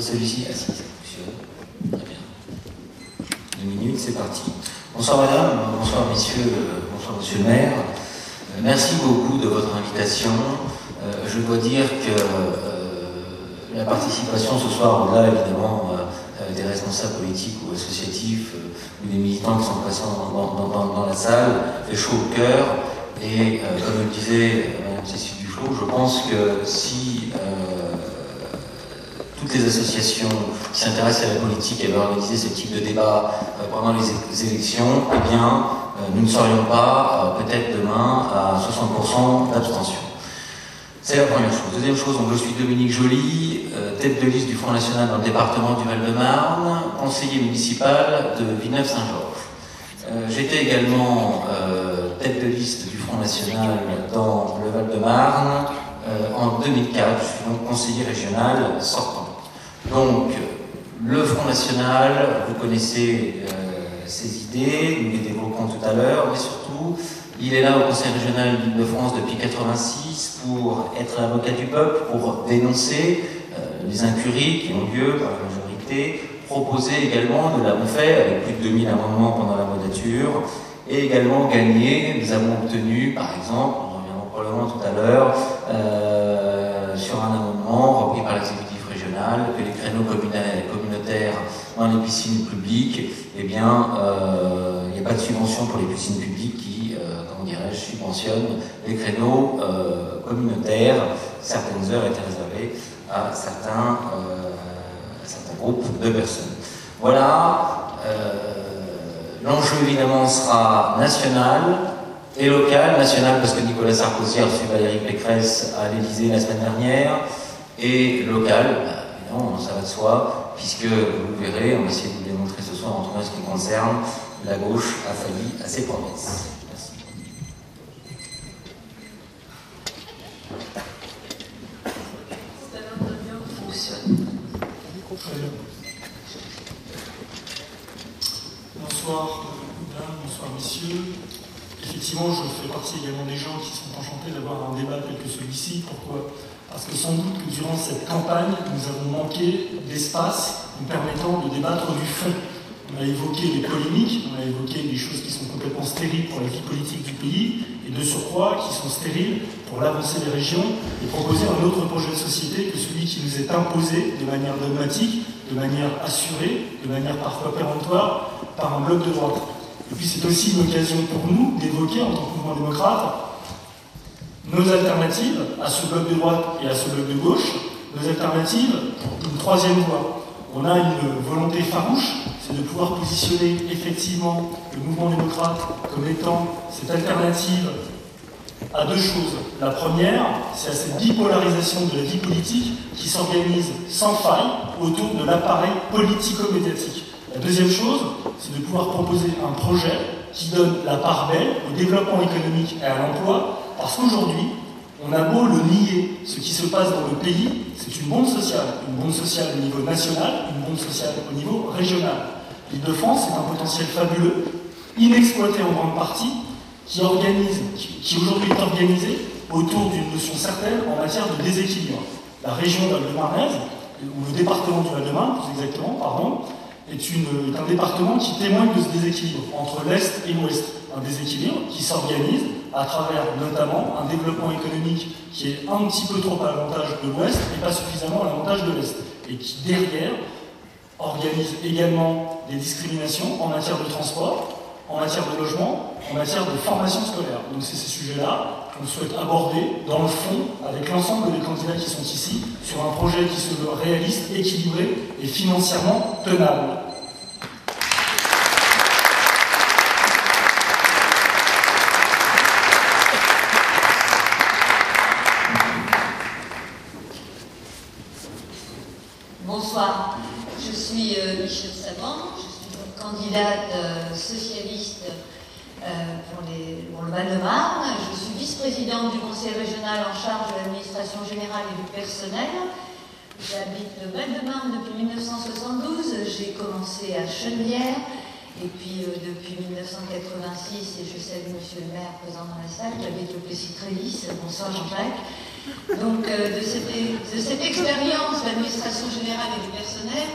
celui-ci Ah si, ça fonctionne. Très bien. Deux minutes, c'est parti. Bonsoir madame, bonsoir messieurs, euh, bonsoir monsieur le maire. Euh, merci beaucoup de votre invitation. Euh, je dois dire que la participation ce soir, au-delà évidemment des responsables politiques ou associatifs ou des militants qui sont présents dans, la salle, fait chaud au cœur. Et comme le disait Mme Cécile Duflo, je pense que si les associations qui s'intéressent à la politique avaient organisé ce type de débat euh, pendant les élections, eh bien, euh, nous ne serions pas euh, peut-être demain à 60% d'abstention. C'est la première chose. Deuxième chose, donc je suis Dominique Joly, tête de liste du Front National dans le département du Val-de-Marne, conseiller municipal de Villeneuve-Saint-Georges. J'étais également tête de liste du Front National dans le Val-de-Marne en 2004. Je suis donc conseiller régional sortant. Donc, le Front National, vous connaissez euh, ses idées, nous les évoquons tout à l'heure, mais surtout, il est là au Conseil régional de France depuis 86 pour être l'avocat du peuple, pour dénoncer euh, les incuries qui ont lieu par la majorité, proposer également, nous l'avons fait avec plus de 2000 amendements pendant la modature, et également gagner. Nous avons obtenu, par exemple, on reviendra probablement tout à l'heure, euh, que les créneaux communautaires dans les piscines publiques, eh bien, euh, il n'y a pas de subvention pour les piscines publiques qui, euh, comment dirais-je, subventionnent les créneaux euh, communautaires. Certaines heures étaient réservées à certains, certains groupes de personnes. Voilà. L'enjeu évidemment sera national, et local, national parce que Nicolas Sarkozy a reçu Valérie Pécresse à l'Élysée la semaine dernière, et local, ça va de soi, puisque vous verrez, on va essayer de vous démontrer ce soir, en tout cas ce qui concerne, la gauche a failli à ses promesses. Merci. Bonsoir, bonsoir, messieurs. Effectivement, je fais partie également des gens qui sont enchantés d'avoir un débat tel que celui-ci. Pourquoi? Parce que sans doute que durant cette campagne, nous avons manqué d'espace nous permettant de débattre du fond. On a évoqué les polémiques, on a évoqué des choses qui sont complètement stériles pour la vie politique du pays, et de surcroît qui sont stériles pour l'avancée des régions, et proposer un autre projet de société que celui qui nous est imposé de manière dogmatique, de manière assurée, de manière parfois péremptoire, par un bloc de droite. Et puis c'est aussi une occasion pour nous d'évoquer, en tant que mouvement démocrate, nos alternatives à ce bloc de droite et à ce bloc de gauche, nos alternatives pour une troisième voie. On a une volonté farouche, c'est de pouvoir positionner effectivement le mouvement démocrate comme étant cette alternative à deux choses. La première, c'est à cette bipolarisation de la vie politique qui s'organise sans faille autour de l'appareil politico-médiatique. La deuxième chose, c'est de pouvoir proposer un projet qui donne la part belle au développement économique et à l'emploi parce qu'aujourd'hui, on a beau le nier, ce qui se passe dans le pays, c'est une bombe sociale. Une bombe sociale au niveau national, une bombe sociale au niveau régional. L'Île-de-France est un potentiel fabuleux, inexploité en grande partie, qui, organise, qui, aujourd'hui est organisé autour d'une notion certaine en matière de déséquilibre. La région Val-de-Marnaise, ou le département du Val-de-Marne, plus exactement, pardon, est un département qui témoigne de ce déséquilibre entre l'Est et l'Ouest. Un déséquilibre qui s'organise à travers notamment un développement économique qui est un petit peu trop à l'avantage de l'Ouest et pas suffisamment à l'avantage de l'Est. Et qui, derrière, organise également des discriminations en matière de transport, en matière de logement, en matière de formation scolaire. Donc c'est ces sujets-là qu'on souhaite aborder dans le fond avec l'ensemble des candidats qui sont ici sur un projet qui se veut réaliste, équilibré et financièrement tenable. candidate euh, socialiste euh, pour, les, le Val-de-Marne. Je suis vice-présidente du conseil régional en charge de générale et du personnel. J'habite le Val-de-Marne depuis 1972. J'ai commencé à Chenevière. Et puis euh, depuis 1986, et je salue Monsieur le maire présent dans la salle, j'habite le Plessis-Trévis. Bonsoir Jean-Jacques. Donc, de, cette, de cette expérience de l'administration générale et du personnel,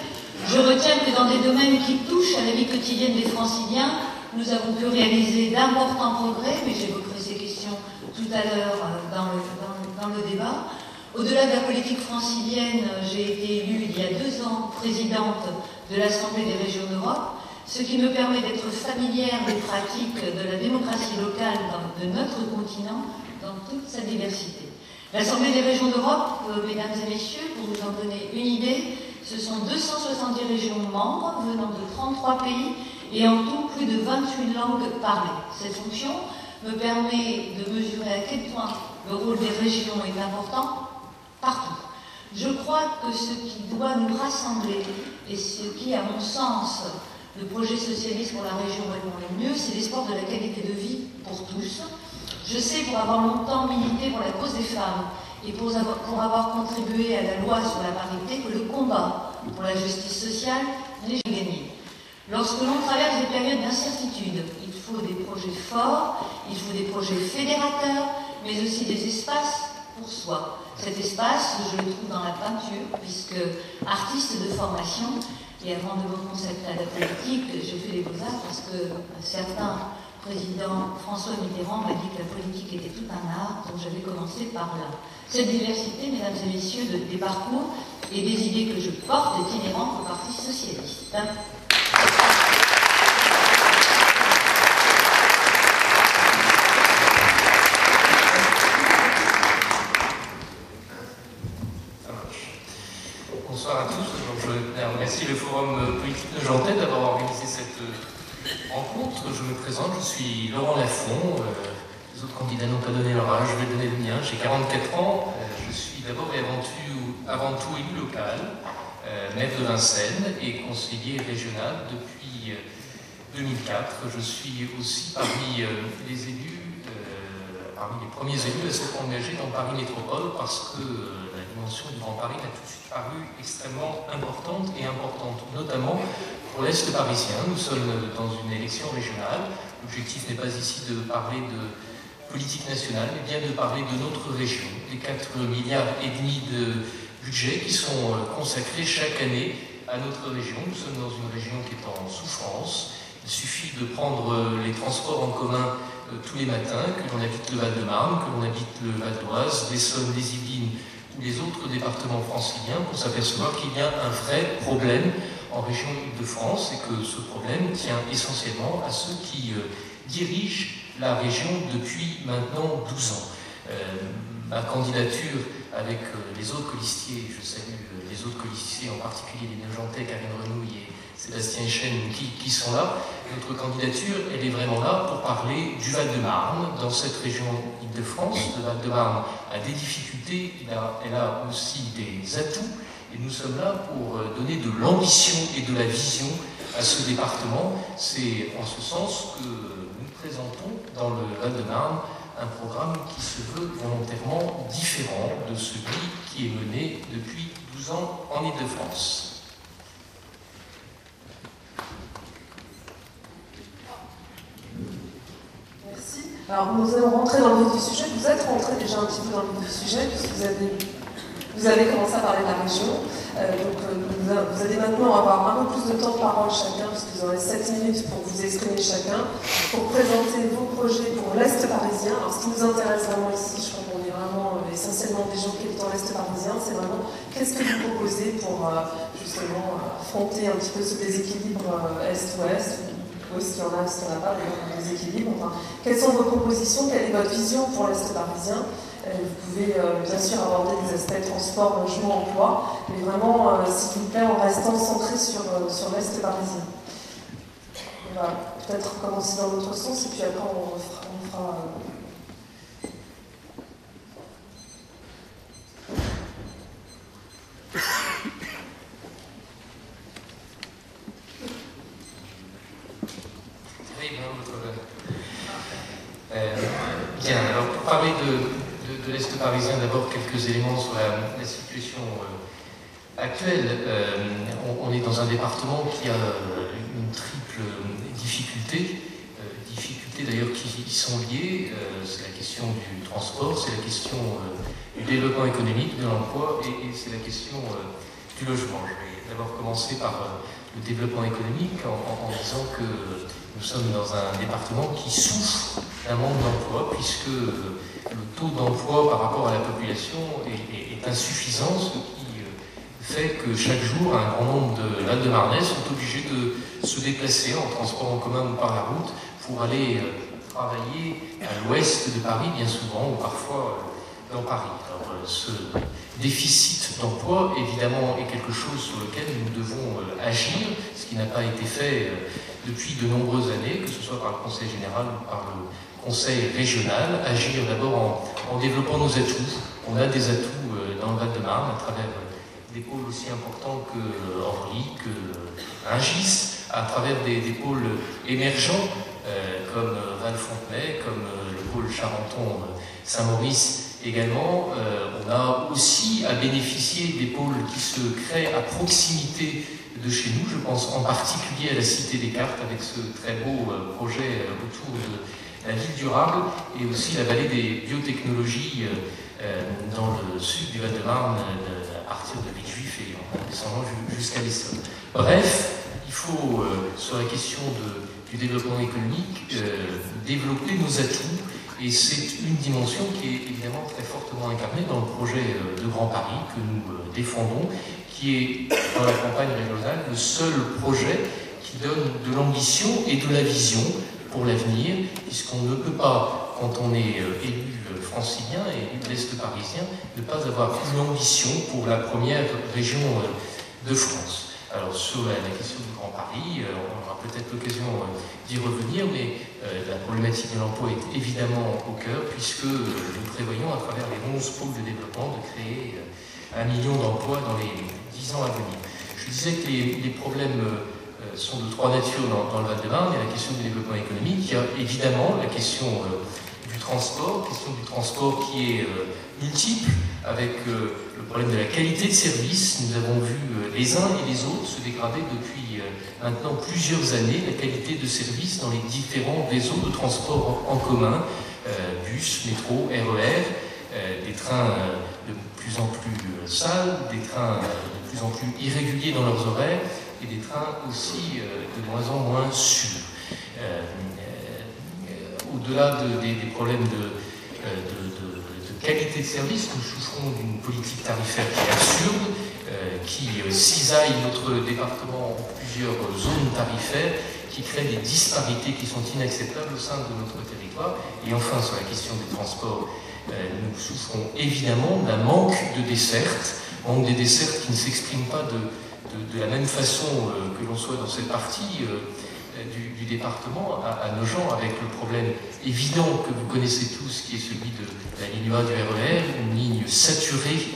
je retiens que dans des domaines qui touchent à la vie quotidienne des franciliens, nous avons pu réaliser d'importants progrès, mais j'évoquerai ces questions tout à l'heure dans le, dans, le débat. Au-delà de la politique francilienne, j'ai été élue il y a deux ans présidente de l'Assemblée des régions d'Europe, ce qui me permet d'être familière des pratiques de la démocratie locale de notre continent dans toute sa diversité. L'Assemblée des régions d'Europe, euh, mesdames et messieurs, pour vous en donner une idée, ce sont 270 régions membres venant de 33 pays et en tout plus de 28 langues parlées. Cette fonction me permet de mesurer à quel point le rôle des régions est important partout. Je crois que ce qui doit nous rassembler et ce qui, à mon sens, le projet socialiste pour la région répond le mieux, c'est l'espoir de la qualité de vie pour tous. Je sais, pour avoir longtemps milité pour la cause des femmes et pour avoir, contribué à la loi sur la parité, que le combat pour la justice sociale n'est jamais gagné. Lorsque l'on traverse des périodes d'incertitude, faut des projets forts, il faut des projets fédérateurs, mais aussi des espaces pour soi. Cet espace, je le trouve dans la peinture, puisque artiste de formation, et avant de à la politique, j'ai fait les beaux-arts parce que un certain président François Mitterrand m'a dit que la politique était tout un art, donc j'avais commencé par là. Cette diversité, mesdames et messieurs, de, des parcours et des idées que je porte est inhérente au Parti socialiste. Le Forum politique de Jantais d'avoir organisé cette euh, rencontre. Je me présente, je suis Laurent Lafont. Euh, les autres candidats n'ont pas donné leur âge, je vais donner le mien. J'ai 44 ans. Euh, je suis d'abord et avant tout, avant tout élu local, maire de Vincennes et conseiller régional depuis 2004. Je suis aussi parmi les élus, parmi les premiers élus à s'être engagés dans Paris Métropole parce que la dimension du Grand Paris a tout de suite paru extrêmement importante et importante, notamment pour l'Est parisien. Nous sommes dans une élection régionale. L'objectif n'est pas ici de parler de politique nationale, mais bien de parler de notre région, les 4 milliards et demi de budget qui sont euh, consacrés chaque année à notre région. Nous sommes dans une région qui est en souffrance. Il suffit de prendre euh, les transports en commun euh, tous les matins, que l'on habite le Val-de-Marne, que l'on habite le Val d'Oise, l'Essonne, les Yvelines les autres départements franciliens pour s'apercevoir qu'il y a un vrai problème en région de France et que ce problème tient essentiellement à ceux qui euh, dirigent la région depuis maintenant 12 ans. Ma candidature avec les autres colistiers, je salue les autres colistiers, en particulier les Neujantais, Karine Renouille et Sébastien Chen qui, qui, sont là. Notre candidature, elle est vraiment là pour parler du Val-de-Marne. Dans cette région Île-de-France, le Val-de-Marne a des difficultés, elle a, aussi des atouts. Et nous sommes là pour euh, donner de l'ambition et de la vision à ce département. C'est en ce sens que nous présentons dans le Val-de-Marne un programme qui se veut volontairement différent de celui qui est mené depuis 12 ans en Île-de-France. Alors nous allons rentrer dans le vif du sujet. Vous êtes rentré déjà un petit peu dans le vif du sujet puisque vous avez, vous avez commencé à parler de la région. Euh, donc euh, vous, allez maintenant avoir un peu plus de temps de parole chacun puisque vous aurez 7 minutes pour vous exprimer chacun, pour présenter vos projets pour l'Est parisien. Alors ce qui nous intéresse vraiment ici, je crois qu'on est vraiment euh, essentiellement des gens qui habitent dans l'Est parisien, c'est vraiment qu'est-ce que vous proposez pour justement affronter un petit peu ce déséquilibre Est-Ouest est-ce qu'il y en a, qu'il n'y en a pas, des équilibres. Enfin, quelles sont vos propositions? Quelle est votre vision pour l'Est parisien euh, Vous pouvez euh, bien sûr aborder des aspects transport, logement, emploi, mais vraiment, euh, s'il vous plaît, en restant centré sur, sur l'Est parisien. On va peut-être commencer dans l'autre sens et puis après on. On fera Euh, bien, alors pour parler de, de, l'Est parisien, d'abord quelques éléments sur la, situation euh, actuelle. Euh, on, est dans un département qui a une triple difficulté. difficultés d'ailleurs qui sont liées. c'est la question du transport, c'est la question du développement économique, de l'emploi et, c'est la question du logement. Je vais d'abord commencer par le développement économique en, disant que nous sommes dans un département qui souffre d'un manque d'emploi puisque le taux d'emploi par rapport à la population est, insuffisant, ce qui fait que chaque jour un grand nombre de Val-de-Marnais sont obligés de se déplacer en transport en commun ou par la route pour aller euh, travailler à l'ouest de Paris bien souvent ou parfois euh, dans Paris. Alors, euh, ce déficit d'emploi, évidemment, est quelque chose sur lequel nous devons agir, ce qui n'a pas été fait depuis de nombreuses années, que ce soit par le Conseil général ou par le Conseil régional, agir d'abord en, développant nos atouts. On a des atouts dans le Val-de-Marne à travers des pôles aussi importants que Orly, que Ingis, à travers des, pôles émergents comme Val-Fontenay, comme le pôle Charenton-Saint-Maurice également. on a aussi à bénéficier des pôles qui se créent à proximité de chez nous. Je pense en particulier à la Cité des Cartes avec ce très beau projet autour de la ville durable et aussi la vallée des biotechnologies dans le sud du Val-de-Marne à partir de Villejuif et en descendant jusqu'à l'Essonne. Bref, il faut, sur la question du développement économique, euh, développer nos atouts. Et c'est une dimension qui est évidemment très fortement incarnée dans le projet euh, de Grand Paris que nous euh, défendons, qui est dans la campagne régionale le seul projet qui donne de l'ambition et de la vision pour l'avenir, puisqu'on ne peut pas, quand on est élu francilien et élu de l'Est parisien, ne pas avoir une ambition pour la première région de France. Alors sur la, question du Grand Paris, euh, on aura peut-être l'occasion euh, d'y revenir, mais euh, la problématique de l'emploi est évidemment au cœur, puisque nous prévoyons à travers les 11 pôles de développement de créer un million d'emplois dans les 10 ans à venir. Je disais que les, problèmes sont de trois natures dans, le Val-de-Marne. Il y a la question du développement économique, il y a évidemment la question du transport, question du transport qui est multiple, avec euh, problème de la qualité de service. Nous avons vu euh, les uns et les autres se dégrader depuis euh, maintenant plusieurs années la qualité de service dans les différents réseaux de transport en, commun, bus, métro, RER, e des trains de plus en plus sales, des trains de plus en plus irréguliers dans leurs horaires et des trains aussi de moins en moins sûrs. Au-delà des, problèmes de qualité de service, nous souffrons d'une politique tarifaire qui est absurde, euh, qui euh, cisaille notre département en plusieurs zones tarifaires, qui crée des disparités qui sont inacceptables au sein de notre territoire. Et enfin, sur la question des transports, euh, nous souffrons évidemment d'un manque de dessertes, manque des dessertes qui ne s'expriment pas de, de, la même façon que l'on soit dans cette partie du, département à, nos gens avec le problème évident que vous connaissez tous, qui est celui de la ligne A du RER, e une ligne saturée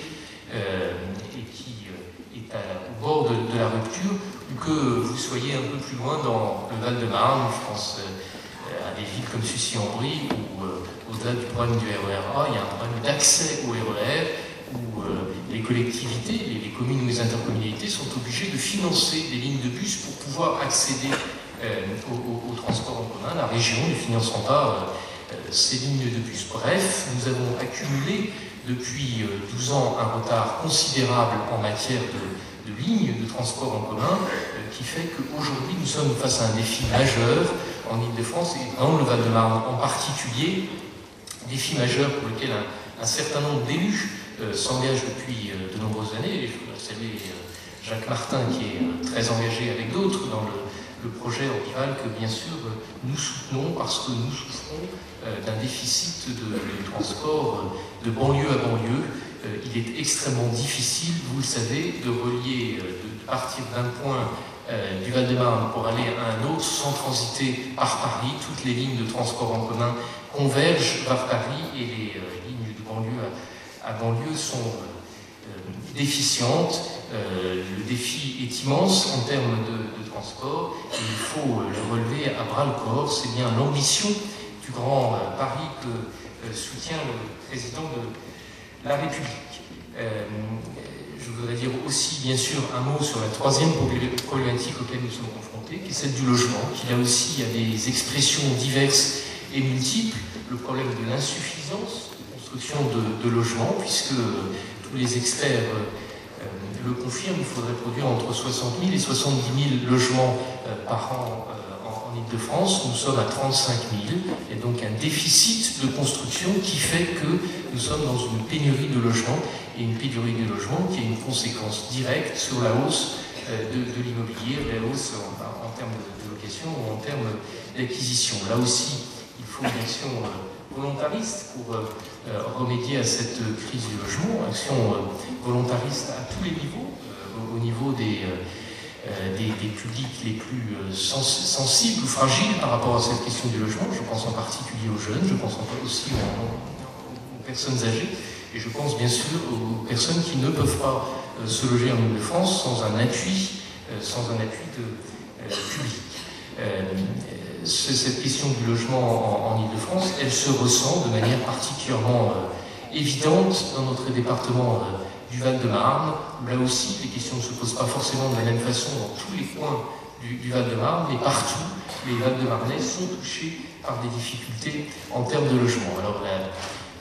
euh, et qui euh, est au bord de, la rupture, ou que vous soyez un peu plus loin dans le Val-de-Marne, je pense euh, à des villes comme Sucy-en-Brie, où au-delà du problème du RER A, il y a un problème d'accès au RER, e où les collectivités, les, communes ou les intercommunalités sont obligées de financer des lignes de bus pour pouvoir accéder au, au, transport en commun. La région ne financera pas euh, ces lignes de bus. Bref, nous avons accumulé depuis 12 euh, ans un retard considérable en matière de, lignes de transport en commun, euh, qui fait qu'aujourd'hui nous sommes face à un défi majeur en Ile-de-France et dans le Val-de-Marne en particulier, défi majeur pour lequel un, certain nombre d'élus s'engagent depuis de nombreuses années. je voudrais saluer Jacques Martin qui est très engagé avec d'autres dans le le projet Orbival que bien sûr nous soutenons parce que nous souffrons euh, d'un déficit de, transport de banlieue à banlieue. Euh, il est extrêmement difficile, vous le savez, de relier, euh, de partir d'un point du Val-de-Marne pour aller à un autre sans transiter par Paris. Toutes les lignes de transport en commun convergent vers Paris et les lignes de banlieue à, banlieue sont déficientes. le défi est immense en termes de transport, il faut euh, le relever à bras le corps. C'est bien l'ambition du Grand euh, Paris que euh, soutient le président de la République. je voudrais dire aussi, bien sûr, un mot sur la troisième problématique auquel nous sommes confrontés, qui est celle du logement, qui là aussi a des expressions diverses et multiples. Le problème de l'insuffisance de construction de, logements, puisque tous les experts euh, le confirment, il faudrait produire entre 60 000 et 70 000 logements euh, par an de france nous sommes à 35 000, et donc un déficit de construction qui fait que nous sommes dans une pénurie de logements, et une pénurie de logements qui a une conséquence directe sur la hausse euh, de, l'immobilier, la hausse en, termes de, location ou en termes d'acquisition. Là aussi, il faut une action euh, volontariste pour euh, remédier à cette crise du logement, action volontariste à tous les niveaux, au niveau des euh, des, publics les plus euh, sensibles ou fragiles par rapport à cette question du logement. Je pense en particulier aux jeunes, je pense aussi aux, personnes âgées, et je pense bien sûr aux personnes qui ne peuvent pas euh, se loger en Ile-de-France sans un appui, sans un appui de, public. Cette question du logement en, Ile-de-France, elle se ressent de manière particulièrement évidente dans notre département du Val-de-Marne, là aussi les questions ne se posent pas forcément de la même façon dans tous les coins du, Val-de-Marne, mais partout les Val-de-Marnais sont touchés par des difficultés en termes de logement. Alors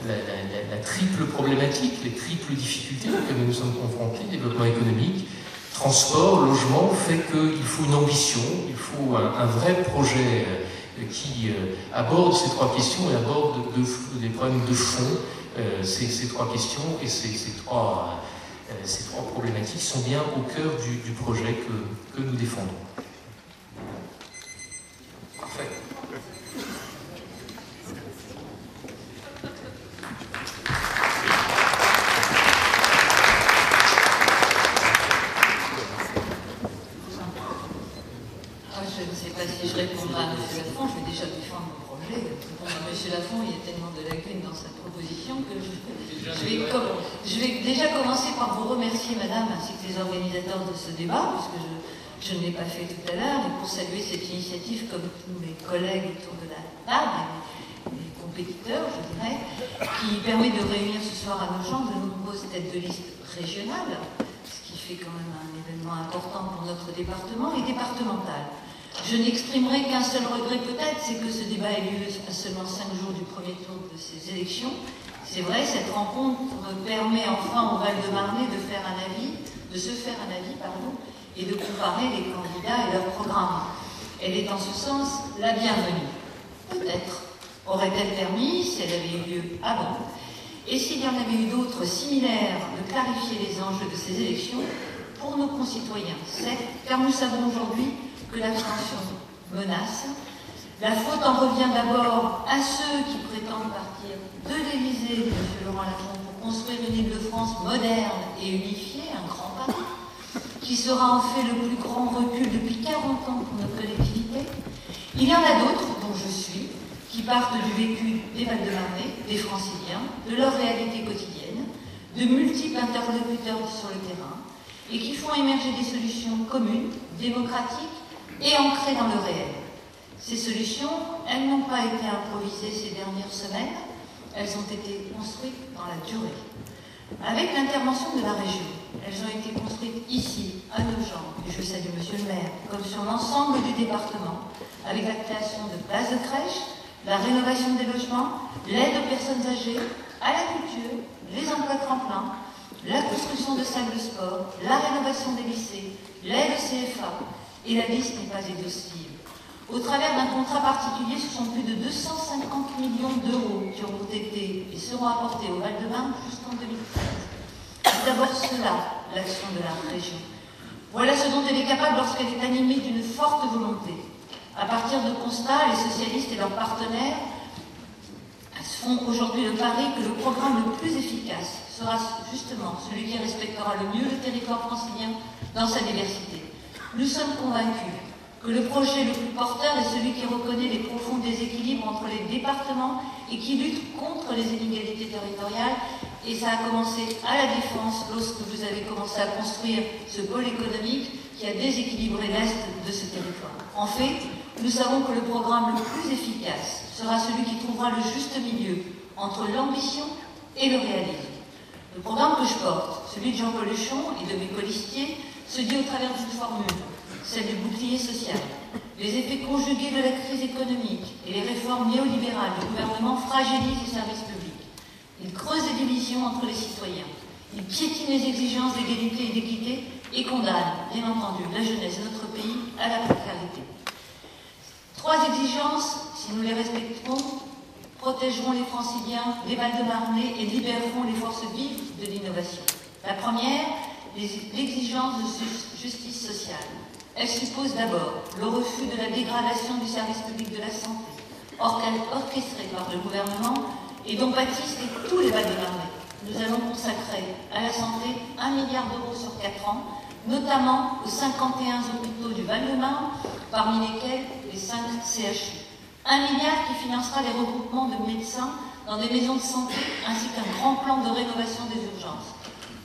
la, triple problématique, les triples difficultés auxquelles nous sommes confrontés, développement économique, transport, logement, fait qu'il faut une ambition, il faut un, vrai projet euh, qui euh, aborde ces trois questions et aborde des problèmes de fond euh, ces, trois questions et ces, trois, problématiques sont bien au cœur du, projet que, nous défendons. Ah, je ne sais pas si je répondrai à M. Lafont, je vais déjà défendre mon projet. Répondre à M. Lafont, il y a tellement de lacunes dans sa proposition que je, vais, je vais déjà commencer par vous remercier, Madame, ainsi que les organisateurs de ce débat, puisque je, ne l'ai pas fait tout à l'heure, et pour saluer cette initiative comme tous mes collègues autour de la table, mes compétiteurs, je dirais, qui permet de réunir ce soir à nos gens de nombreuses têtes de liste régionales, ce qui fait quand même un événement important pour notre département et départemental. Je n'exprimerai qu'un seul regret peut-être, c'est que ce débat ait lieu à seulement cinq jours du premier tour de ces élections. C'est vrai, cette rencontre permet enfin au Val-de-Marnais de faire un avis, de se faire un avis, pardon, et de comparer les candidats et leurs programmes. Elle est en ce sens la bienvenue. Peut-être aurait-elle permis, si elle avait eu lieu avant, et s'il y en avait eu d'autres similaires, de clarifier les enjeux de ces élections pour nos concitoyens. C'est car nous savons aujourd'hui que l'abstention menace. La faute en revient d'abord à ceux qui prétendent partir de l'Élysée, M. Laurent Lafont, pour construire une Île-de-France moderne et unifiée, qui sera en fait le plus grand recul depuis 40 ans pour notre collectivité. Il y en a d'autres, dont je suis, qui partent du vécu des Val-de-Marnais, des Franciliens, de leur réalité quotidienne, de multiples interlocuteurs sur le terrain, et qui font émerger des solutions communes, démocratiques et ancrées dans le réel. Ces solutions, elles n'ont pas été improvisées ces dernières semaines, elles ont été construites dans la durée. Avec l'intervention de la région, elles ont été construites ici, à Nogent, et je salue Monsieur le maire, comme sur l'ensemble du département, avec la création de places de crèche, la rénovation des logements, l'aide aux personnes âgées, à la culture, les emplois tremplins, la construction de salles de sport, la rénovation des lycées, l'aide au CFA, et la liste n'est pas exhaustive. Au travers d'un contrat particulier, ce sont plus de 250 millions d'euros qui auront été et seront apportés au Val-de-Marne jusqu'en 2013. C'est d'abord cela, l'action de la région. Voilà ce dont elle est capable lorsqu'elle est animée d'une forte volonté. À partir de constats, les socialistes et leurs partenaires font aujourd'hui le pari que le programme le plus efficace sera justement celui qui respectera le mieux le territoire francilien dans sa diversité. Nous sommes convaincus que le projet le plus porteur est celui qui reconnaît les profonds déséquilibres entre les départements et qui lutte contre les inégalités territoriales. Et ça a commencé à la défense lorsque vous avez commencé à construire ce pôle économique qui a déséquilibré l'Est de ce territoire. En fait, nous savons que le programme le plus efficace sera celui qui trouvera le juste milieu entre l'ambition et le réalisme. Le programme que je porte, celui de Jean Coluchon et de mes colistiers, se dit au travers d'une formule, celle du bouclier social. Les effets conjugués de la crise économique et les réformes néolibérales du gouvernement fragilisent les services publics. Ils creusent les divisions entre les citoyens. Ils piétinent les exigences d'égalité et d'équité et condamnent, bien entendu, la jeunesse de notre pays à la précarité. Trois exigences, si nous les respectons, protégeront les franciliens des balles de marnée et libéreront les forces vives de l'innovation. La première, l'exigence de justice sociale. Elle suppose d'abord le refus de la dégradation du service public de la santé, orchestré par le gouvernement et dont pâtissent tous les balles de marnée nous allons consacrer à la santé 1 milliard d'euros sur 4 ans, notamment aux 51 hôpitaux du Val-de-Marne, parmi lesquels les 5 CHU. Un milliard qui financera les regroupements de médecins dans des maisons de santé, ainsi qu'un grand plan de rénovation des urgences,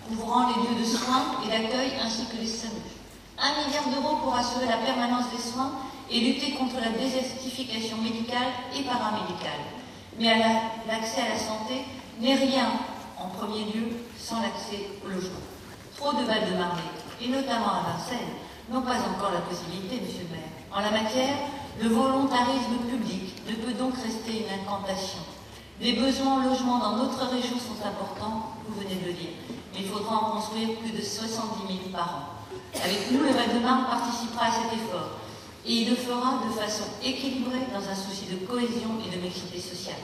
couvrant les lieux de soins et d'accueil ainsi que les SAMU. Un milliard d'euros pour assurer la permanence des soins et lutter contre la désertification médicale et paramédicale. Mais l'accès à la santé n'est rien en premier lieu sans l'accès au logement. Trop de balles de marée, et notamment à Vincennes, n'ont pas encore la possibilité, monsieur le maire. En la matière, le volontarisme public ne peut donc rester une incantation. Les besoins en logement dans notre région sont importants, vous venez de le dire, mais il faudra en construire plus de 70 000 par an. Avec nous, le participera à cet effort, et il le fera de façon équilibrée dans un souci de cohésion et de mixité sociale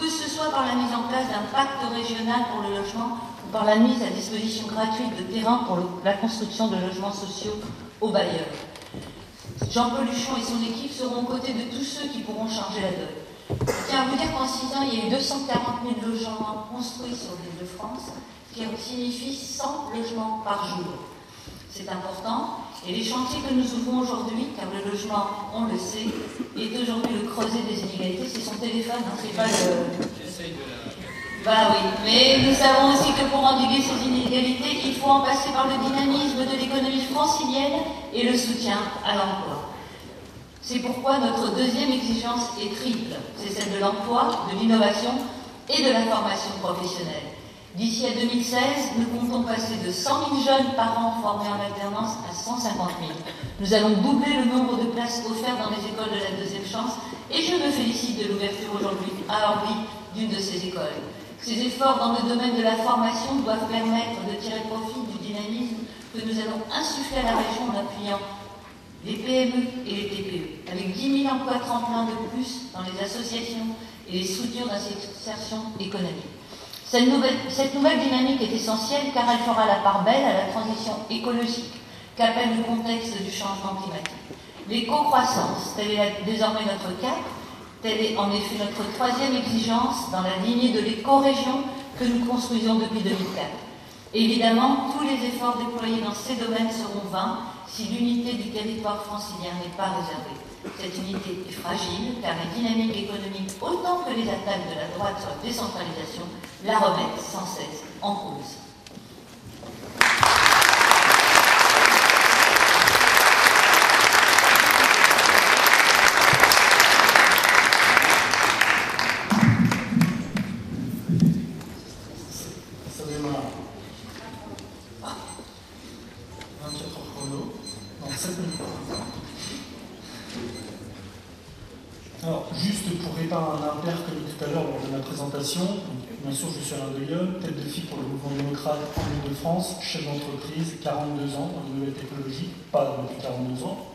que ce soit par la mise en place d'un pacte régional pour le logement ou par la mise à disposition gratuite de terrains pour la construction de logements sociaux aux bailleurs. Jean Peluchon et son équipe seront aux côtés de tous ceux qui pourront changer la donne. Je tiens à vous dire qu'en 6 ans, il y a eu 240 000 logements construits sur l'île de France, ce qui signifie 100 logements par jour. C'est important. Et les chantiers que nous ouvrons aujourd'hui, car le logement, on le sait, est aujourd'hui le creuset des inégalités. C'est son téléphone, hein, c'est pas le. Bah oui, mais nous savons aussi que pour endiguer ces inégalités, il faut en passer par le dynamisme de l'économie francilienne et le soutien à l'emploi. C'est pourquoi notre deuxième exigence est triple. C'est celle de l'emploi, de l'innovation et de la formation professionnelle. D'ici à 2016, nous comptons passer de 100 000 jeunes par an formés en alternance à 150 000. Nous allons doubler le nombre de places offertes dans les écoles de la deuxième chance et je me félicite de l'ouverture aujourd'hui à Orly d'une de ces écoles. Ces efforts dans le domaine de la formation doivent permettre de tirer profit du dynamisme que nous allons insuffler à la région en appuyant les PME et les TPE, avec 10 000 emplois tremplins de plus dans les associations et les structures d'insertion économique. Cette nouvelle, dynamique est essentielle car elle fera la part belle à la transition écologique qu'appelle le contexte du changement climatique. L'éco-croissance, tel est désormais notre cap, telle est en effet notre troisième exigence dans la lignée de l'éco-région que nous construisons depuis 2004. Évidemment, tous les efforts déployés dans ces domaines seront vains si l'unité du territoire francilien n'est pas réservée. Cette unité est fragile car les dynamiques économiques, autant que les attaques de la droite sur la décentralisation, la remettent sans cesse en cause. Alain Gueule, tête de file pour le mouvement démocrate en Ile-de-France, chef d'entreprise, 42 ans dans les nouvelles technologies, pas depuis 42 ans.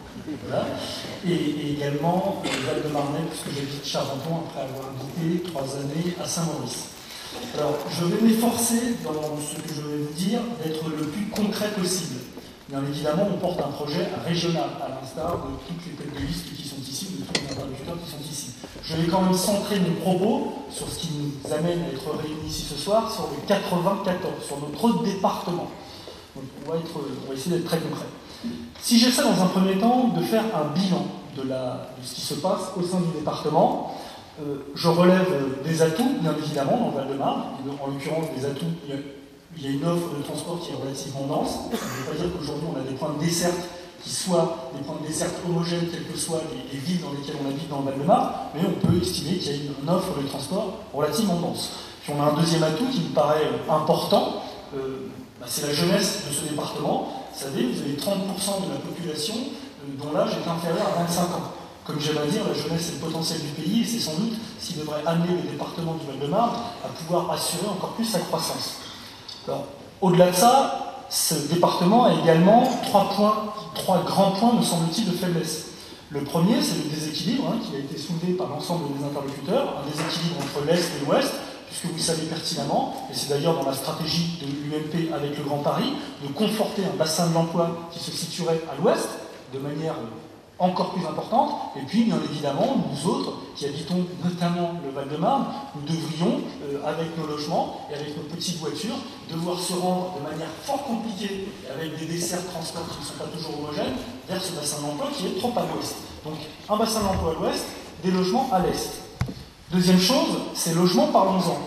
Et, également euh, Val-de-Marnais, puisque j'habite Charenton après avoir habité trois années à Saint-Maurice. Alors, je vais m'efforcer, dans ce que je vais vous dire, d'être le plus concret possible. Bien évidemment, on porte un projet régional, à l'instar de toutes les têtes de liste qui sont ici, de tous les interlocuteurs qui sont ici. Je vais quand même centrer mon propos sur ce qui nous amène à être réunis ici ce soir, sur le 94, sur notre département. on, va essayer d'être très concret. Si j'essaie dans un premier temps de faire un bilan de, ce qui se passe au sein du département, euh, je relève des atouts, bien évidemment, dans le Val-de-Marne. En l'occurrence, des atouts, il y, a, une offre de transport qui est relativement dense. Ça ne veut pas dire qu'aujourd'hui, on a des points de desserte qui soient des points de homogènes, quelles que soient les, villes dans lesquelles on habite dans le Val-de-Marne, mais on peut estimer qu'il y a une, offre de transport relativement dense. Puis on a un deuxième atout qui me paraît important, euh, bah, c'est la jeunesse de ce département. Vous savez, vous avez 30% de la population euh, dont l'âge est inférieur à 25 ans. Comme j'aime à dire, la jeunesse est le potentiel du pays et c'est sans doute ce qui devrait amener le département du Val-de-Marne à pouvoir assurer encore plus sa croissance. Au-delà de ça, ce département a également trois, points, trois grands points, me semble-t-il, de faiblesse. Le premier, c'est le déséquilibre hein, qui a été soulevé par l'ensemble des interlocuteurs, un déséquilibre entre l'Est et l'Ouest, puisque vous savez pertinemment, et c'est d'ailleurs dans la stratégie de l'UMP avec le Grand Paris, de conforter un bassin de l'emploi qui se situerait à l'Ouest, de manière encore plus importante. Et puis, bien évidemment, nous autres, qui habitons notamment le Val-de-Marne, nous devrions, euh, avec nos logements et avec nos petites voitures, devoir se rendre de manière fort compliquée, avec des desserts de transport qui ne sont pas toujours homogènes, vers ce bassin d'emploi qui est trop à l'ouest. Donc, un bassin d'emploi à l'ouest, des logements à l'est. Deuxième chose, ces logements, parlons-en.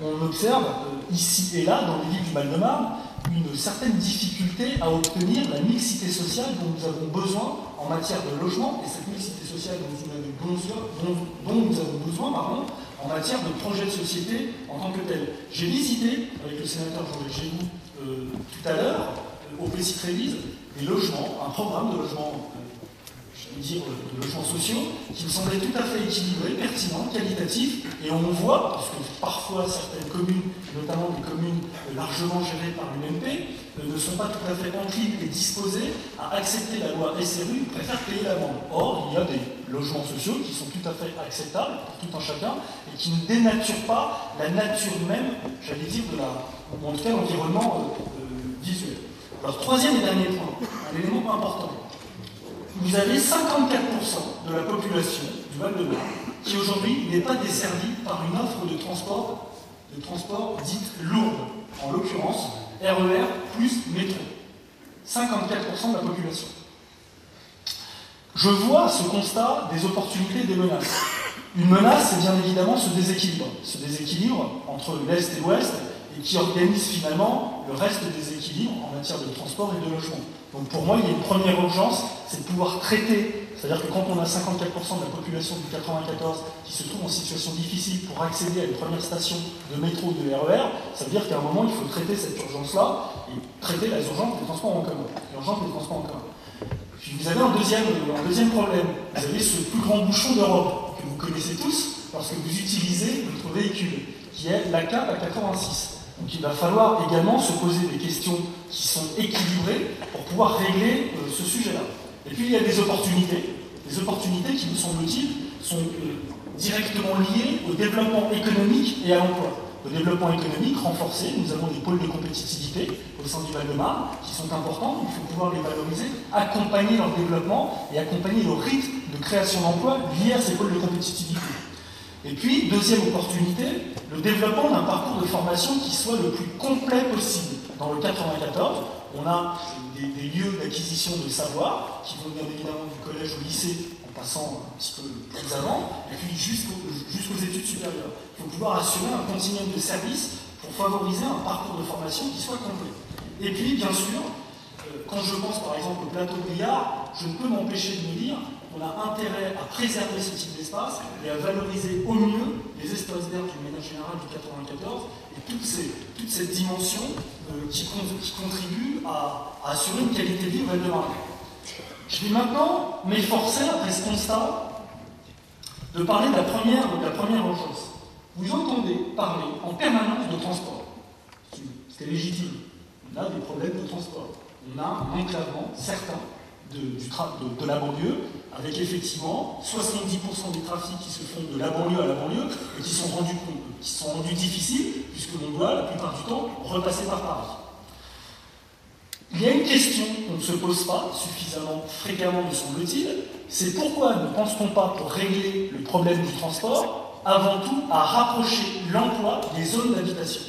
On observe euh, ici et là, dans les villes du Val-de-Marne, une certaine difficulté à obtenir la mixité sociale dont nous avons besoin en matière de logement, et cette mixité sociale dont, nous avons besoin pardon, en matière de projet de société en tant que tel. J'ai visité, avec le sénateur Génou euh, tout à l'heure, euh, au Plessis Trévise, des logements, un programme de logement euh, dire, de logements sociaux, qui me semblait tout à fait équilibré, pertinent, qualitatif, et on voit, parce que parfois certaines communes, notamment des communes largement gérées par l'UMP, euh, ne sont pas tout à fait enclines et disposées à accepter la loi SRU, préfèrent payer la vente. Or, il y a des logements sociaux qui sont tout à fait acceptables pour tout un chacun, et qui ne dénaturent pas la nature même, j'allais dire, de la, en tout cas l'environnement euh, euh, visuel. Alors, troisième et dernier point, un élément important vous avez 54% de la population du Val-de-Marne qui aujourd'hui n'est pas desservie par une offre de transport, de transport dite lourde, en l'occurrence RER plus métro. 54% de la population. Je vois ce constat des opportunités et des menaces. Une menace, c'est bien évidemment ce déséquilibre, ce déséquilibre entre l'Est et l'Ouest, et qui organise finalement le reste des équilibres en matière de transport et de logement. Donc pour moi, il y a une première urgence, c'est de pouvoir traiter, c'est-à-dire que quand on a 54% de la population du 94 qui se trouve en situation difficile pour accéder à une première station de métro ou de RER, ça veut dire qu'à un moment, il faut traiter cette urgence-là et traiter la urgence des transports en commun. L'urgence des transports en commun. Puis vous avez un deuxième, un deuxième problème. Vous avez ce plus grand bouchon d'Europe que vous connaissez tous lorsque vous utilisez votre véhicule, qui est la CAP à 86. Donc il va falloir également se poser des questions qui sont équilibrées pour pouvoir régler euh, ce sujet-là. Et puis il y a des opportunités, des opportunités qui, me semble-t-il, sont euh, directement liées au développement économique et à l'emploi. Au développement économique renforcé, nous avons des pôles de compétitivité au sein du Val-de-Marne qui sont importants, il faut pouvoir les valoriser, accompagner leur développement et accompagner le rythme de création d'emplois lié à ces pôles de compétitivité. Et puis, deuxième opportunité, le développement d'un parcours de formation qui soit le plus complet possible. Dans le 94, on a des, lieux d'acquisition de savoir qui vont bien évidemment du collège au lycée en passant un petit peu plus avant, et puis jusqu'aux études supérieures. Il faut pouvoir assurer un continuum de services pour favoriser un parcours de formation qui soit complet. Et puis, bien sûr, euh, quand je pense par exemple au plateau Briard, je ne peux m'empêcher de me dire on a intérêt à préserver ce type d'espace et à valoriser au mieux les espaces verts du ménage général du 94 et toutes ces, toute cette dimension euh, qui, contribue à, assurer une qualité de vie au de Je vais maintenant m'efforcer, après ce constat, de parler de la première, de urgence. Vous entendez parler en permanence de transport. C'est légitime. On a des problèmes de transport. On a un enclavement certain de, la banlieue, avec effectivement 70% des trafics qui se font de la banlieue à la banlieue et qui sont rendus, qui sont rendus difficiles, puisque l'on doit, la plupart du temps, repasser par Paris. Il y a une question qu'on ne se pose pas suffisamment fréquemment, me semble-t-il, c'est pourquoi ne pense-t-on pas, pour régler le problème du transport, avant tout à rapprocher l'emploi des zones d'habitation?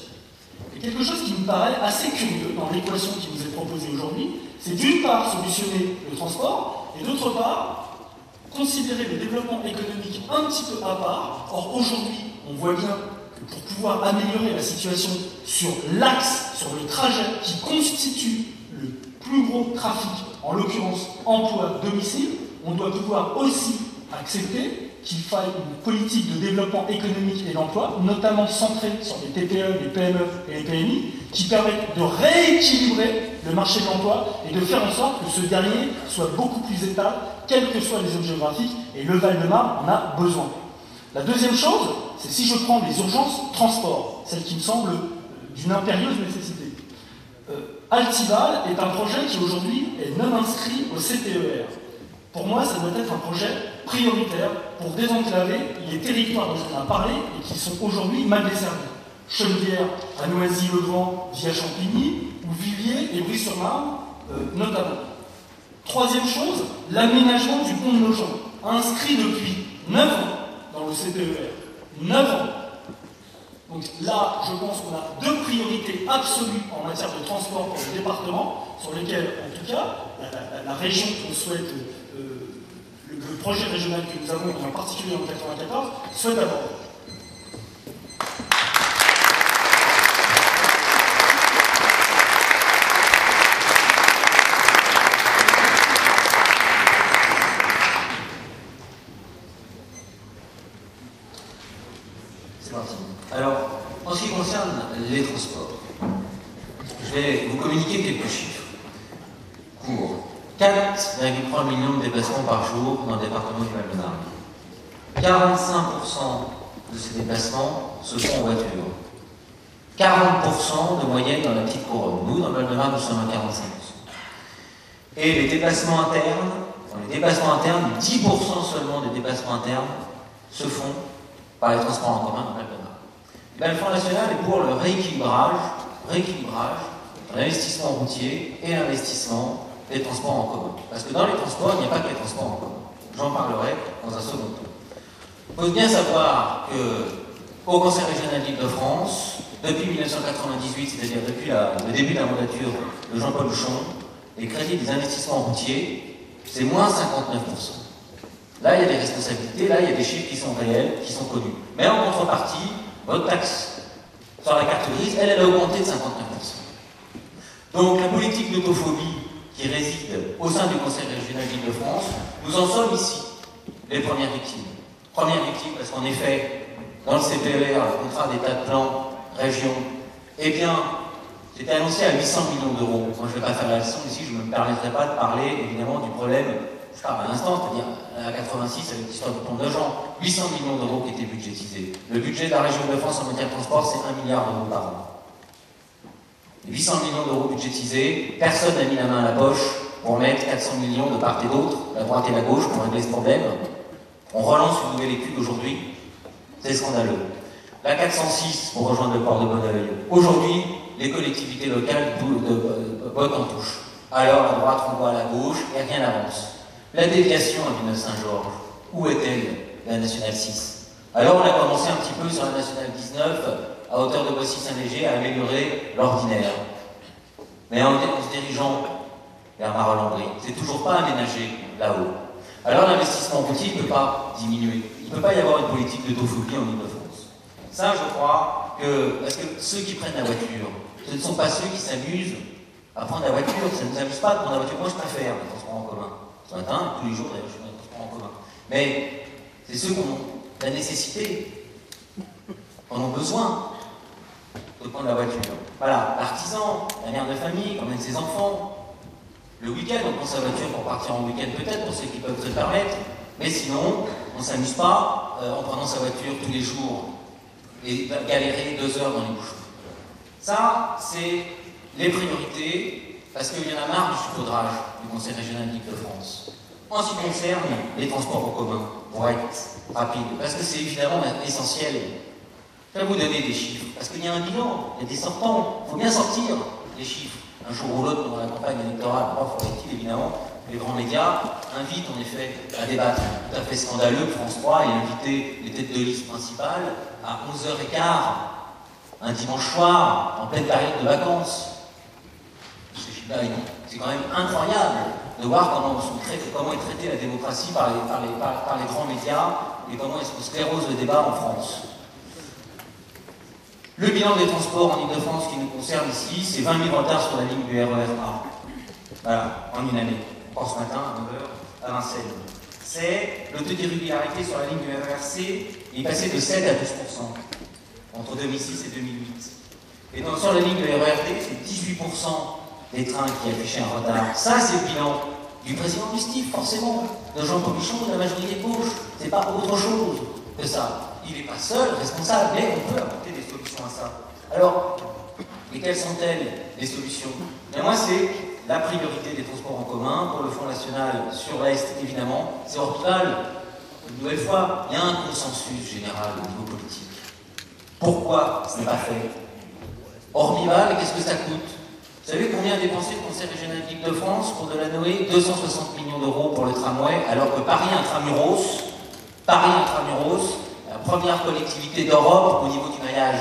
Et quelque chose qui me paraît assez curieux dans l'équation qui vous est proposée aujourd'hui, c'est d'une part solutionner le transport, et d'autre part considérer le développement économique un petit peu à part. Or, aujourd'hui, on voit bien que pour pouvoir améliorer la situation sur l'axe, sur le trajet qui constitue le plus gros trafic, en l'occurrence emploi-domicile, on doit pouvoir aussi accepter qu'il faille une politique de développement économique et d'emploi, notamment centrée sur les TPE, les PME et les PMI, qui permettent de rééquilibrer le marché de l'emploi et de faire en sorte que ce dernier soit beaucoup plus étal, quels que soient les zones géographiques, et le Val-de-Marne en a besoin. La deuxième chose, c'est si je prends les urgences transport, celle qui me semble d'une impérieuse nécessité. Euh, Altival est un projet qui aujourd'hui est non inscrit au CTER. Pour moi, ça doit être un projet prioritaire pour désenclaver les territoires dont on a parlé et qui sont aujourd'hui mal desservis. Chenevière à Noisy-le-Grand via Champigny, ou Viviers et Brie-sur-Marne euh, notamment. Troisième chose, l'aménagement du pont de Nogent, inscrit depuis 9 ans dans le CPER. 9 ans. Donc là, je pense qu'on a deux priorités absolues en matière de transport pour le département, sur lesquelles, en tout cas, la, région qu'on souhaite, euh, le, projet régional que nous avons, et en particulier en 94, souhaite aborder. les transports. Je vais vous communiquer quelques chiffres. Pour 4,3 millions de déplacements par jour dans le département du Val-de-Marne. 45% de ces déplacements se font en voiture. 40% de moyenne dans la petite couronne. Nous, dans le Val-de-Marne, nous sommes à 45%. Et les déplacements internes, les déplacements internes, 10% seulement des déplacements internes se font par les transports en commun dans le Val-de-Marne le Front National est pour le rééquilibrage, rééquilibrage l'investissement routier et l'investissement des transports en commun. Parce que dans les transports, il n'y a pas que les transports en commun. J'en parlerai dans un second temps. Il faut bien savoir que au Conseil régional d'Île-de-France, depuis 1998, c'est-à-dire depuis le début de la mandature de Jean-Paul Houchon, les crédits des investissements routiers, c'est moins 59%. Là, il y a des responsabilités, là, il y a des chiffres qui sont réels, qui sont connus. Mais en contrepartie, votre taxe sur la carte grise, elle, elle a augmenté de 59%. Donc la politique d'autophobie qui réside au sein du Conseil régional d'Île-de-France, nous en sommes ici les premières victimes. Première victime parce qu'en effet, dans le CPER, le contrat d'état de plan région, eh bien, c'était annoncé à 800 millions d'euros. Moi, je ne vais pas faire la leçon ici, je ne me permettrai pas de parler évidemment du problème à l'instant, c'est-à-dire à 86 avec l'histoire du de Jean, 800 millions d'euros qui étaient budgétisés. Le budget de la région de France en matière de transport, c'est 1 milliard d'euros par an. 800 millions d'euros budgétisés, personne n'a mis la main à la poche pour mettre 400 millions de part et d'autre, la droite et la gauche, pour régler ce problème. On relance une nouvelle étude aujourd'hui, c'est scandaleux. La 406 pour rejoindre le port de Bonneuil. Aujourd'hui, les collectivités locales votent en touche. Alors, à droite, on voit à la gauche, et rien n'avance. La déviation à Villeneuve-Saint-Georges, où est-elle, la nationale 6 Alors on a commencé un petit peu sur la nationale 19, à hauteur de Boissy-Saint-Léger, à améliorer l'ordinaire. Mais en, se dirigeant vers Marolles-en-Brie, c'est toujours pas aménagé là-haut. Alors l'investissement routier ne peut pas diminuer. Il ne peut pas y avoir une politique de en Ile-de-France. Ça, je crois que, parce que ceux qui prennent la voiture, ce ne sont pas ceux qui s'amusent à prendre la voiture. Ça ne nous amuse pas de prendre la voiture. Moi, je préfère les transports en commun ce matin, tous les jours je suis dans en commun. Mais c'est ceux qui ont la nécessité, en ont besoin de prendre la voiture. Voilà, l'artisan, la mère de famille, qui emmène ses enfants. Le week-end, on prend sa voiture pour partir en week-end peut-être, pour ceux qui peuvent se permettre. Mais sinon, on ne s'amuse pas euh, en prenant sa voiture tous les jours et galérer deux heures dans les bouchons. Ça, c'est les priorités parce qu'il y en a marre du saupoudrage du Conseil régional d'Île-de-France. En ce qui concerne les transports en commun, pour être rapide, parce que c'est évidemment essentiel. Je vous donner des chiffres, parce qu'il y a un bilan, il y a des sortants, il faut bien sortir les chiffres. Un jour ou l'autre, pendant la campagne électorale, faudrait-il évidemment les grands médias invitent en effet à débattre. Tout à fait scandaleux France 3 et inviter les têtes de liste principales à 11h15 un dimanche soir en pleine période de vacances. C'est quand même incroyable de voir comment, comment est traitée la démocratie par les, par, les, grands médias et comment est-ce qu'on sclérose le débat en France. Le bilan des transports en Ile-de-France qui nous concerne ici, c'est 20 000 retards sur la ligne du RER A. Voilà, en une année. Part ce matin à 9h à Vincennes. c'est le taux d'irrégularité sur la ligne du RRC est passé de 7 à 12% entre 2006 et 2008. Et donc sur la ligne de RERD, c'est 18% des trains qui affichaient un retard. Ça, c'est le bilan du président du forcément, de Jean Comichon, de la majorité gauche. C'est pas autre chose que ça. Il n'est pas seul responsable, mais on peut apporter des Alors, et quelles sont-elles les solutions? Moi, c'est la priorité des transports en commun pour le Front National sur l'Est, évidemment. C'est Orbital. Une nouvelle fois, il y a un consensus général au niveau politique. Pourquoi ce n'est pas fait? Orbival, qu'est-ce que ça coûte? Vous savez combien a dépensé le Conseil régional d'Île-de-France pour de la Noé 260 millions d'euros pour le tramway, alors que Paris Intramuros, Paris Intramuros, la première collectivité d'Europe au niveau du maillage.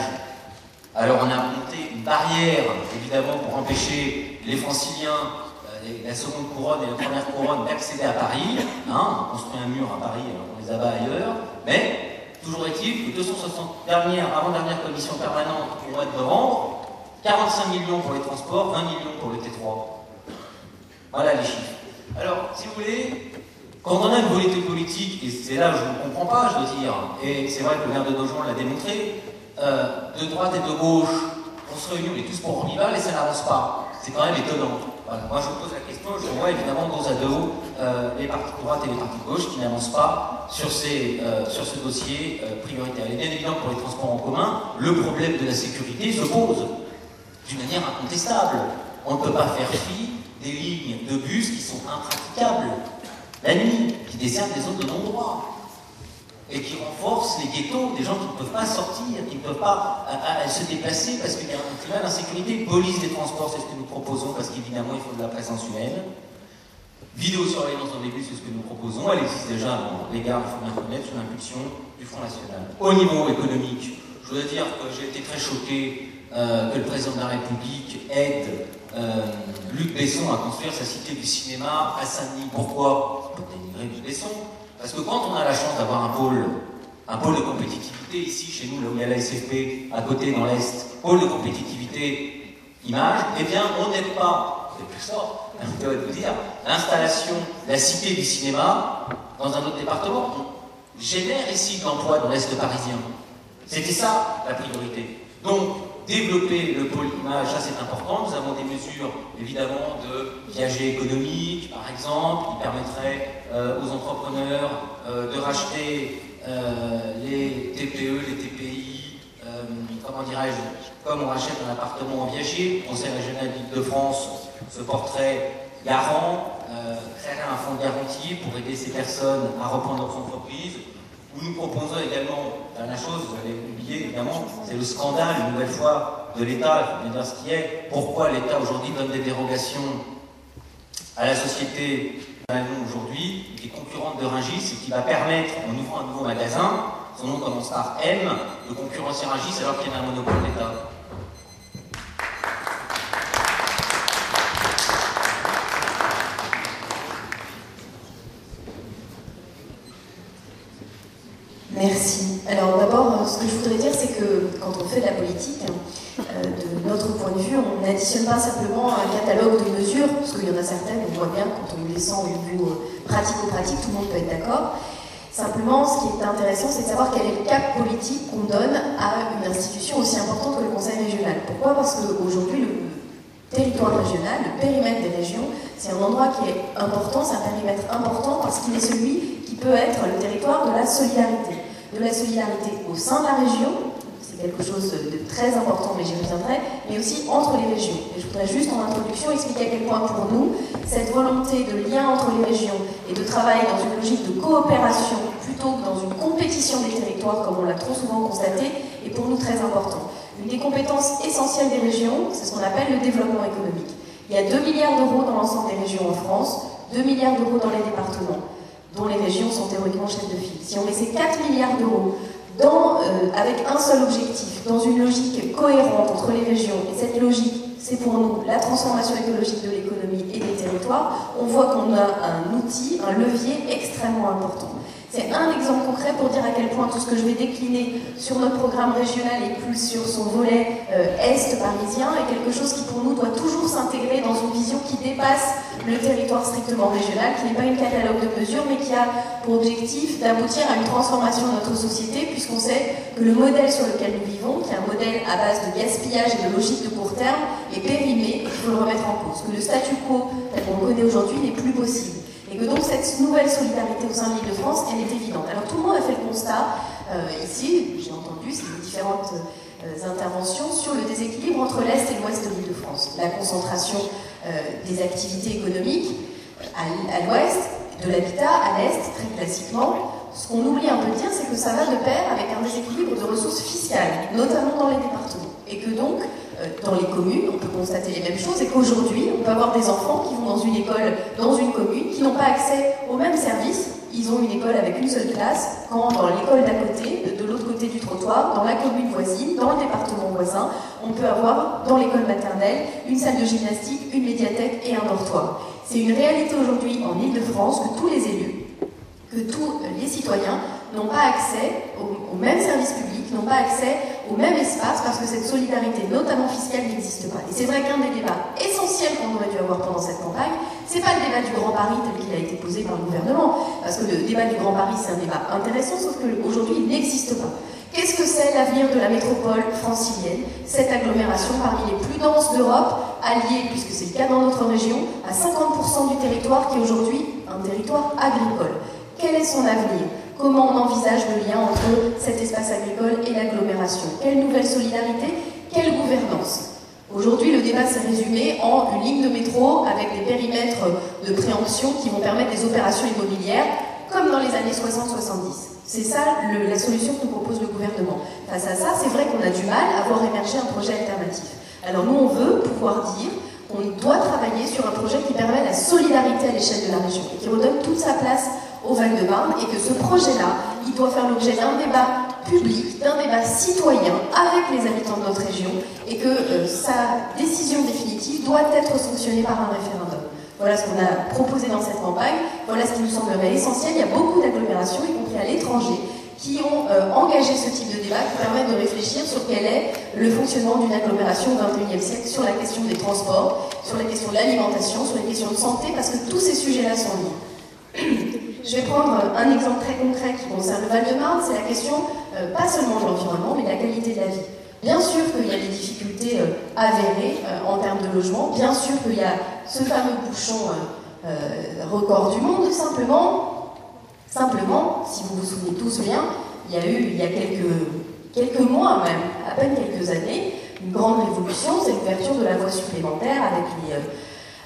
Alors on a monté une barrière, évidemment, pour empêcher les franciliens, euh, la seconde couronne et la première couronne d'accéder à Paris. Hein, on construit un mur à Paris, alors on les abat ailleurs. Mais toujours est-il que 260 dernières, avant-dernière commission permanente au mois de novembre, 45 millions pour les transports, 20 millions pour le T3. Voilà les chiffres. Alors, si vous voulez, quand on a une volonté politique, et c'est là où je ne comprends pas, je veux dire, et c'est vrai que le maire de Nogent l'a démontré, euh, de droite et de gauche, on se réunit, on est tous pour et ça n'avance pas. C'est quand même étonnant. Moi, je pose la question, je vois évidemment dos à dos les partis de droite et les partis de gauche qui n'avancent pas sur, euh, ce dossier euh, prioritaire. Est bien évident que pour les transports en commun, le problème de la sécurité se pose d'une manière incontestable. On ne peut pas faire fi des lignes de bus qui sont impraticables la nuit, qui desservent des zones de non-droit et qui renforcent les ghettos, des gens qui ne peuvent pas sortir, qui ne peuvent pas à- à se déplacer parce qu'il y a un climat d'insécurité. Police des transports, c'est ce que nous proposons parce qu'évidemment il faut de la présence humaine. Vidéosurveillance dans les bus, c'est ce que nous proposons. Elle existe déjà dans les gares, il bien reconnaître, sous l'impulsion du Front National. Au niveau économique, je dois dire que j'ai été très choqué euh, que le président de la République aide euh, Luc Besson à construire sa cité du cinéma à Saint-Denis. Pourquoi? Pour dénigrer Luc Besson. Parce que quand on a la chance d'avoir un pôle, un pôle de compétitivité ici, chez nous, là où il y a la SFP, à côté dans l'Est, pôle de compétitivité image, eh bien, on n'aide pas, c'est plus ça, je dois vous dire, l'installation, la cité du cinéma dans un autre département. On génère ici de l'emploi dans l'Est parisien. C'était ça la priorité. Donc, développer le pôle image, ça c'est important. Nous avons des mesures évidemment de viager économique, par exemple, qui permettraient euh, aux entrepreneurs euh, de racheter euh, les TPE, les TPI, comment dirais-je, comme on rachète un appartement en viager, le Conseil régional d'Île-de-France se porterait garant, créerait un fonds de garantie pour aider ces personnes à reprendre leurs entreprises. Nous proposons également, dernière chose, vous avez oublié évidemment, c'est le scandale, une nouvelle fois, de l'État, il faut bien ce qui est. Pourquoi l'État aujourd'hui donne des dérogations à la société aujourd'hui, qui est concurrente de Ringis et qui va permettre, en ouvrant un nouveau magasin, son nom commence par M, de concurrencer Ringis alors qu'il y a un monopole d'État. Merci. Alors d'abord, ce que je voudrais dire, c'est que quand on fait de la politique, euh, de notre point de vue, on n'additionne pas simplement un catalogue de mesures, parce qu'il y en a certaines, on voit bien quand on descend au niveau euh, pratico-pratique, tout le monde peut être d'accord. Simplement, ce qui est intéressant, c'est de savoir quel est le cap politique qu'on donne à une institution aussi importante que le Conseil régional. Pourquoi? Parce qu'aujourd'hui, le territoire régional, le périmètre des régions, c'est un endroit qui est important, c'est un périmètre important parce qu'il est celui qui peut être le territoire de la solidarité. De la solidarité au sein de la région, c'est quelque chose de très important, mais j'y reviendrai, mais aussi entre les régions. Et je voudrais juste en introduction expliquer à quel point pour nous, cette volonté de lien entre les régions et de travail dans une logique de coopération plutôt que dans une compétition des territoires, comme on l'a trop souvent constaté, est pour nous très important. Une des compétences essentielles des régions, c'est ce qu'on appelle le développement économique. Il y a 2 milliards d'euros dans l'ensemble des régions en France, 2 milliards d'euros dans les départements, dont les régions sont théoriquement chefs de file. Si on met ces 4 milliards d'euros euh, avec un seul objectif, dans une logique cohérente entre les régions, et cette logique, c'est pour nous la transformation écologique de l'économie et des territoires, on voit qu'on a un outil, un levier extrêmement important. C'est un exemple concret pour dire à quel point tout ce que je vais décliner sur notre programme régional et plus sur son volet euh, est parisien est quelque chose qui pour nous doit toujours s'intégrer dans une vision qui dépasse le territoire strictement régional, qui n'est pas une catalogue de mesures, mais qui a pour objectif d'aboutir à une transformation de notre société, puisqu'on sait que le modèle sur lequel nous vivons, qui est un modèle à base de gaspillage et de logique de court terme, est périmé qu'il faut le remettre en cause. Que le statu quo tel qu'on le connaît aujourd'hui n'est plus possible. Donc cette nouvelle solidarité au sein de l'île de France, elle est évidente. Alors tout le monde a fait le constat, euh, ici, j'ai entendu ces différentes euh, interventions, sur le déséquilibre entre l'Est et l'Ouest de l'île de France. La concentration euh, des activités économiques à l'Ouest, de l'habitat à l'Est, très classiquement. Ce qu'on oublie un peu de dire, c'est que ça va de pair avec un déséquilibre de ressources fiscales, notamment dans les départements. Et que donc, euh, dans les communes, on peut constater les mêmes choses et qu'aujourd'hui, on peut avoir des enfants qui vont dans une école, dans une commune, qui n'ont pas accès aux mêmes services. Ils ont une école avec une seule classe, quand dans l'école d'à côté, de l'autre côté du trottoir, dans la commune voisine, dans le département voisin, on peut avoir dans l'école maternelle une salle de gymnastique, une médiathèque et un dortoir. C'est une réalité aujourd'hui en Ile-de-France que tous les élus, que tous les citoyens n'ont pas accès aux, aux mêmes services publics, n'ont pas accès au même espace parce que cette solidarité, notamment fiscale, n'existe pas. Et c'est vrai qu'un des débats essentiels qu'on aurait dû avoir pendant cette campagne, c'est pas le débat du Grand Paris tel qu'il a été posé par le gouvernement, parce que le débat du Grand Paris, c'est un débat intéressant, sauf qu'aujourd'hui, il n'existe pas. Qu'est-ce que c'est l'avenir de la métropole francilienne Cette agglomération parmi les plus denses d'Europe, alliée, puisque c'est le cas dans notre région, à 50% du territoire qui est aujourd'hui un territoire agricole? Quel est son avenir? Comment on envisage le lien entre cet espace agricole et l'agglomération? Quelle nouvelle solidarité Quelle gouvernance? Aujourd'hui, le débat s'est résumé en une ligne de métro avec des périmètres de préemption qui vont permettre des opérations immobilières comme dans les années 60-70. C'est ça la solution que nous propose le gouvernement. Face à ça, c'est vrai qu'on a du mal à voir émerger un projet alternatif. Alors nous, on veut pouvoir dire qu'on doit travailler sur un projet qui permet la solidarité à l'échelle de la région et qui redonne toute sa place au Val-de-Marne et que ce projet-là, il doit faire l'objet d'un débat public, d'un débat citoyen avec les habitants de notre région et que euh, sa décision définitive doit être sanctionnée par un référendum. Voilà ce qu'on a proposé dans cette campagne, voilà ce qui nous semblerait essentiel. Il y a beaucoup d'agglomérations, y compris à l'étranger, qui ont euh, engagé ce type de débat qui permet de réfléchir sur quel est le fonctionnement d'une agglomération au XXIe siècle, sur la question des transports, sur la question de l'alimentation, sur les questions de santé, parce que tous ces sujets-là sont liés. Je vais prendre un exemple très concret qui concerne le Val-de-Marne, c'est la question euh, pas seulement de l'environnement, mais de la qualité de la vie. Bien sûr qu'il y a des difficultés euh, avérées euh, en termes de logement, bien sûr qu'il y a ce fameux bouchon record du monde, simplement, simplement, si vous vous souvenez tous bien, il y a eu, il y a quelques, quelques mois même, à peine quelques années, une grande révolution, c'est l'ouverture de la voie supplémentaire avec les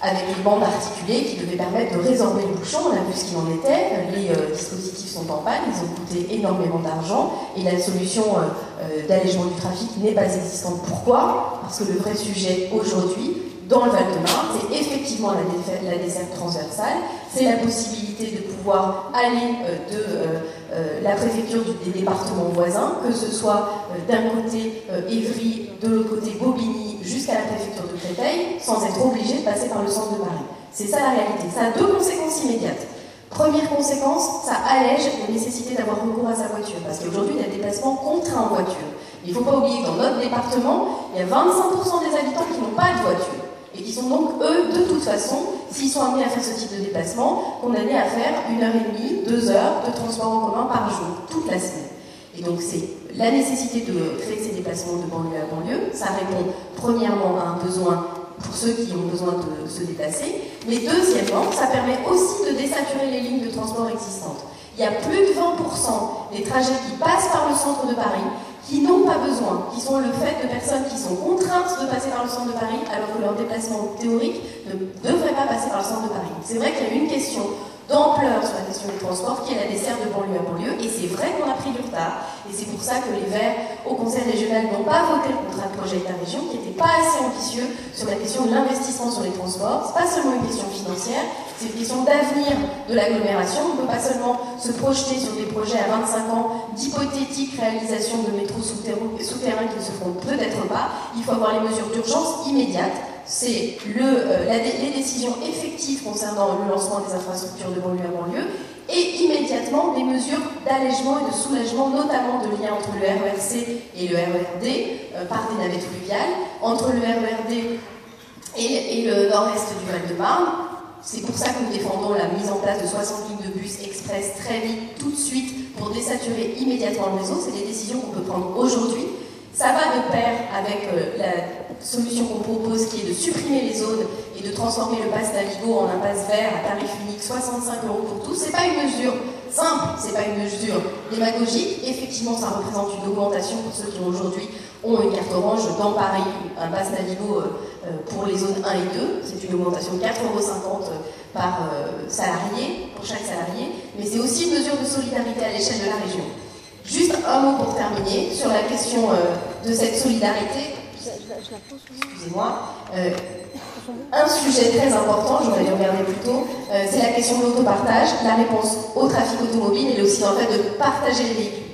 avec les bandes articulées qui devaient permettre de résorber le bouchon. On a vu ce qu'il en était. Les euh, dispositifs sont en panne, ils ont coûté énormément d'argent et la solution euh, euh, d'allègement du trafic n'est pas existante. Pourquoi? Parce que le vrai sujet aujourd'hui, dans le Val-de-Marne, c'est effectivement la, la, desserte transversale, c'est la possibilité de pouvoir aller de euh, la préfecture des départements voisins, que ce soit euh, d'un côté euh, Évry, de l'autre côté Bobigny, jusqu'à la préfecture de Créteil, sans être obligé de passer par le centre de Paris. C'est ça la réalité. Ça a deux conséquences immédiates. Première conséquence, ça allège la nécessité d'avoir recours à sa voiture, parce qu'aujourd'hui, il y a des déplacements contraints en voiture. Il ne faut pas oublier que dans notre département, il y a 25% des habitants qui n'ont pas de voiture et qui sont donc, eux, de toute façon, s'ils sont amenés à faire ce type de déplacement, condamnés à faire une heure et demie, deux heures de transport en commun par jour, toute la semaine. Et donc c'est la nécessité de créer ces déplacements de banlieue à banlieue. Ça répond premièrement à un besoin pour ceux qui ont besoin de se déplacer, mais deuxièmement, ça permet aussi de désaturer les lignes de transport existantes. Il y a plus de 20% des trajets qui passent par le centre de Paris qui n'ont pas besoin, qui sont le fait de personnes qui sont contraintes de passer par le centre de Paris alors que leur déplacement théorique ne devrait pas passer par le centre de Paris. C'est vrai qu'il y a une question d'ampleur sur la question des transports qui est la dessert de banlieue à banlieue et c'est vrai qu'on a pris du retard et c'est pour ça que les Verts au Conseil régional n'ont pas voté le contrat de projet État-région qui n'était pas assez ambitieux sur la question de l'investissement sur les transports. C'est pas seulement une question financière, c'est une question d'avenir de l'agglomération. On ne peut pas seulement se projeter sur des projets à 25 ans d'hypothétique réalisation de métros souterrains qui ne se feront peut-être pas. Il faut avoir les mesures d'urgence immédiates. C'est euh, les décisions effectives concernant le lancement des infrastructures de banlieue à banlieue et immédiatement des mesures d'allègement et de soulagement, notamment de lien entre le RERC et le RERD euh, par des navettes fluviales, entre le RERD et, le nord-est du Val-de-Marne. C'est pour ça que nous défendons la mise en place de 60 lignes de bus express très vite, tout de suite, pour désaturer immédiatement le réseau. C'est des décisions qu'on peut prendre aujourd'hui. Ça va de pair avec euh, la solution qu'on propose qui est de supprimer les zones et de transformer le pass Navigo en un pass vert à tarif unique 65 euros pour tous. C'est pas une mesure simple, c'est pas une mesure démagogique. Effectivement, ça représente une augmentation pour ceux qui aujourd'hui ont une carte orange dans pareil, un pass Navigo euh, euh, pour les zones 1 et 2. C'est une augmentation de 4,50 euros par euh, salarié, pour chaque salarié. Mais c'est aussi une mesure de solidarité à l'échelle de la région. Juste un mot pour terminer sur la question de cette solidarité. Excusez-moi. Un sujet très important, j'aurais dû regarder plus tôt, c'est la question de l'autopartage, la réponse au trafic automobile et aussi en fait de partager les véhicules.